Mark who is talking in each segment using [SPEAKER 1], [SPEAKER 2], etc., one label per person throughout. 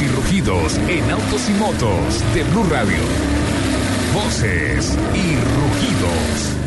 [SPEAKER 1] Y rugidos en autos y motos de Blue Radio. Voces y rugidos.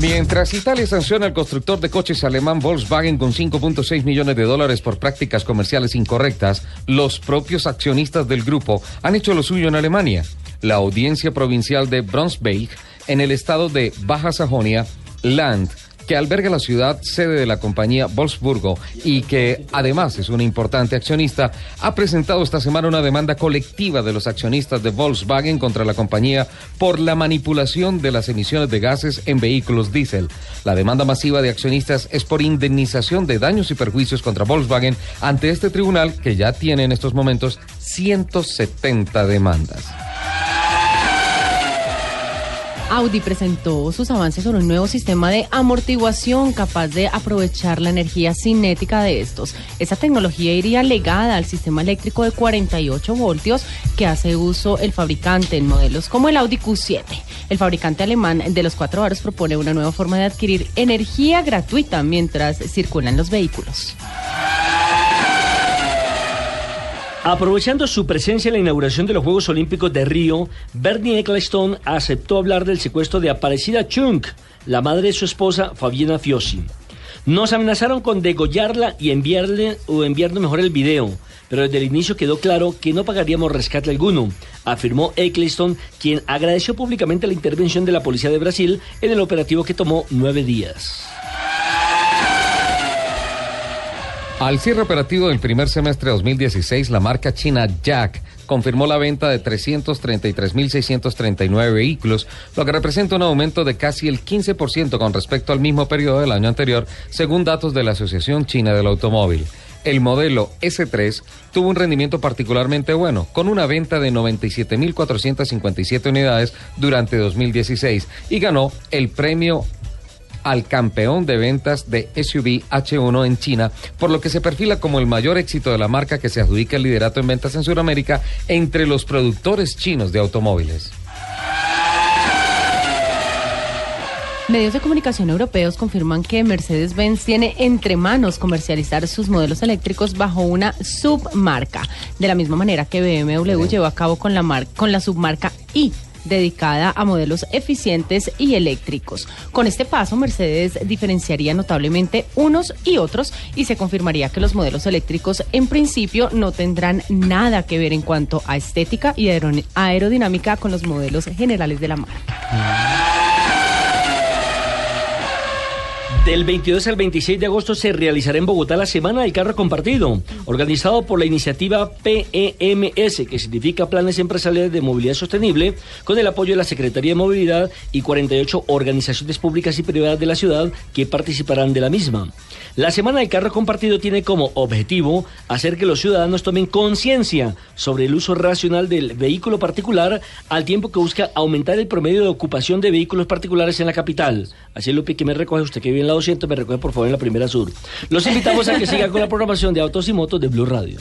[SPEAKER 2] Mientras Italia sanciona al constructor de coches alemán Volkswagen con 5.6 millones de dólares por prácticas comerciales incorrectas, los propios accionistas del grupo han hecho lo suyo en Alemania. La audiencia provincial de Brunswick, en el estado de Baja Sajonia, Land, que alberga la ciudad sede de la compañía Wolfsburgo y que además es un importante accionista, ha presentado esta semana una demanda colectiva de los accionistas de Volkswagen contra la compañía por la manipulación de las emisiones de gases en vehículos diésel. La demanda masiva de accionistas es por indemnización de daños y perjuicios contra Volkswagen ante este tribunal que ya tiene en estos momentos 170 demandas.
[SPEAKER 3] Audi presentó sus avances sobre un nuevo sistema de amortiguación capaz de aprovechar la energía cinética de estos. Esta tecnología iría legada al sistema eléctrico de 48 voltios que hace uso el fabricante en modelos como el Audi Q7. El fabricante alemán de los cuatro aros propone una nueva forma de adquirir energía gratuita mientras circulan los vehículos.
[SPEAKER 4] Aprovechando su presencia en la inauguración de los Juegos Olímpicos de Río, Bernie Ecclestone aceptó hablar del secuestro de Aparecida Chung, la madre de su esposa Fabiana Fiosi. Nos amenazaron con degollarla y enviarle o enviarnos mejor el video, pero desde el inicio quedó claro que no pagaríamos rescate alguno, afirmó Ecclestone, quien agradeció públicamente la intervención de la policía de Brasil en el operativo que tomó nueve días.
[SPEAKER 2] Al cierre operativo del primer semestre de 2016, la marca china Jack confirmó la venta de 333.639 vehículos, lo que representa un aumento de casi el 15% con respecto al mismo periodo del año anterior, según datos de la Asociación China del Automóvil. El modelo S3 tuvo un rendimiento particularmente bueno, con una venta de 97.457 unidades durante 2016 y ganó el premio al campeón de ventas de SUV H1 en China, por lo que se perfila como el mayor éxito de la marca que se adjudica el liderato en ventas en Sudamérica entre los productores chinos de automóviles.
[SPEAKER 3] Medios de comunicación europeos confirman que Mercedes-Benz tiene entre manos comercializar sus modelos eléctricos bajo una submarca, de la misma manera que BMW llevó a cabo con la, con la submarca i dedicada a modelos eficientes y eléctricos. Con este paso, Mercedes diferenciaría notablemente unos y otros y se confirmaría que los modelos eléctricos en principio no tendrán nada que ver en cuanto a estética y aerodinámica con los modelos generales de la marca.
[SPEAKER 4] Del 22 al 26 de agosto se realizará en Bogotá la Semana del Carro Compartido, organizado por la iniciativa PEMS, que significa Planes Empresariales de Movilidad Sostenible, con el apoyo de la Secretaría de Movilidad y 48 organizaciones públicas y privadas de la ciudad que participarán de la misma. La Semana del Carro Compartido tiene como objetivo hacer que los ciudadanos tomen conciencia sobre el uso racional del vehículo particular al tiempo que busca aumentar el promedio de ocupación de vehículos particulares en la capital. Así es, Lupi, que me recoge usted que vive en la 200, me recoge por favor en la primera sur. Los invitamos a que sigan con la programación de Autos y Motos de Blue Radio.